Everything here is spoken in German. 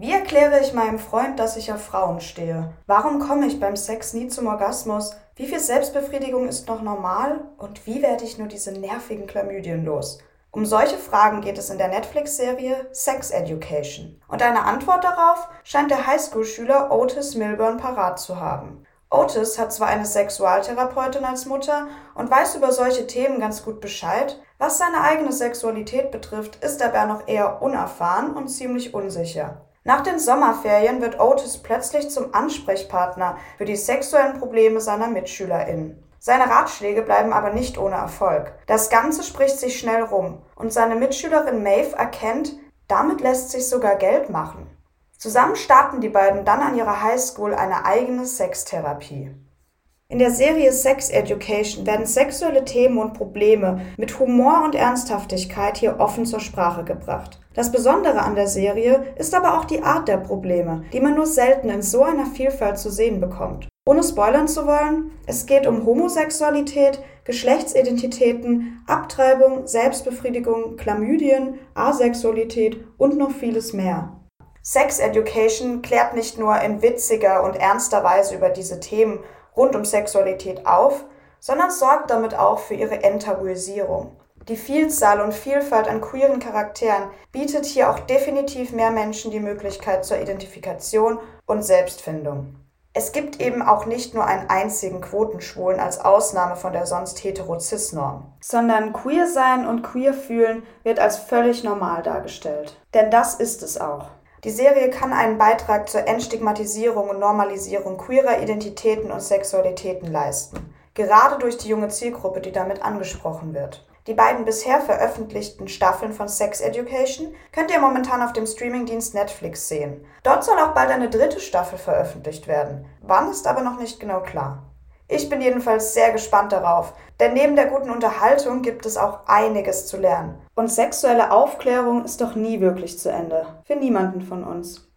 Wie erkläre ich meinem Freund, dass ich auf Frauen stehe? Warum komme ich beim Sex nie zum Orgasmus? Wie viel Selbstbefriedigung ist noch normal? Und wie werde ich nur diese nervigen Chlamydien los? Um solche Fragen geht es in der Netflix-Serie Sex Education. Und eine Antwort darauf scheint der Highschool-Schüler Otis Milburn parat zu haben. Otis hat zwar eine Sexualtherapeutin als Mutter und weiß über solche Themen ganz gut Bescheid, was seine eigene Sexualität betrifft, ist er aber noch eher unerfahren und ziemlich unsicher. Nach den Sommerferien wird Otis plötzlich zum Ansprechpartner für die sexuellen Probleme seiner MitschülerInnen. Seine Ratschläge bleiben aber nicht ohne Erfolg. Das Ganze spricht sich schnell rum und seine Mitschülerin Maeve erkennt, damit lässt sich sogar Geld machen. Zusammen starten die beiden dann an ihrer Highschool eine eigene Sextherapie. In der Serie Sex Education werden sexuelle Themen und Probleme mit Humor und Ernsthaftigkeit hier offen zur Sprache gebracht. Das Besondere an der Serie ist aber auch die Art der Probleme, die man nur selten in so einer Vielfalt zu sehen bekommt. Ohne spoilern zu wollen, es geht um Homosexualität, Geschlechtsidentitäten, Abtreibung, Selbstbefriedigung, Chlamydien, Asexualität und noch vieles mehr. Sex Education klärt nicht nur in witziger und ernster Weise über diese Themen rund um Sexualität auf, sondern sorgt damit auch für ihre Enttabuisierung. Die Vielzahl und Vielfalt an queeren Charakteren bietet hier auch definitiv mehr Menschen die Möglichkeit zur Identifikation und Selbstfindung. Es gibt eben auch nicht nur einen einzigen Quotenschwulen als Ausnahme von der sonst hetero-cis-Norm, sondern queer sein und queer fühlen wird als völlig normal dargestellt. Denn das ist es auch. Die Serie kann einen Beitrag zur Entstigmatisierung und Normalisierung queerer Identitäten und Sexualitäten leisten, gerade durch die junge Zielgruppe, die damit angesprochen wird. Die beiden bisher veröffentlichten Staffeln von Sex Education könnt ihr momentan auf dem Streamingdienst Netflix sehen. Dort soll auch bald eine dritte Staffel veröffentlicht werden. Wann ist aber noch nicht genau klar. Ich bin jedenfalls sehr gespannt darauf, denn neben der guten Unterhaltung gibt es auch einiges zu lernen. Und sexuelle Aufklärung ist doch nie wirklich zu Ende. Für niemanden von uns.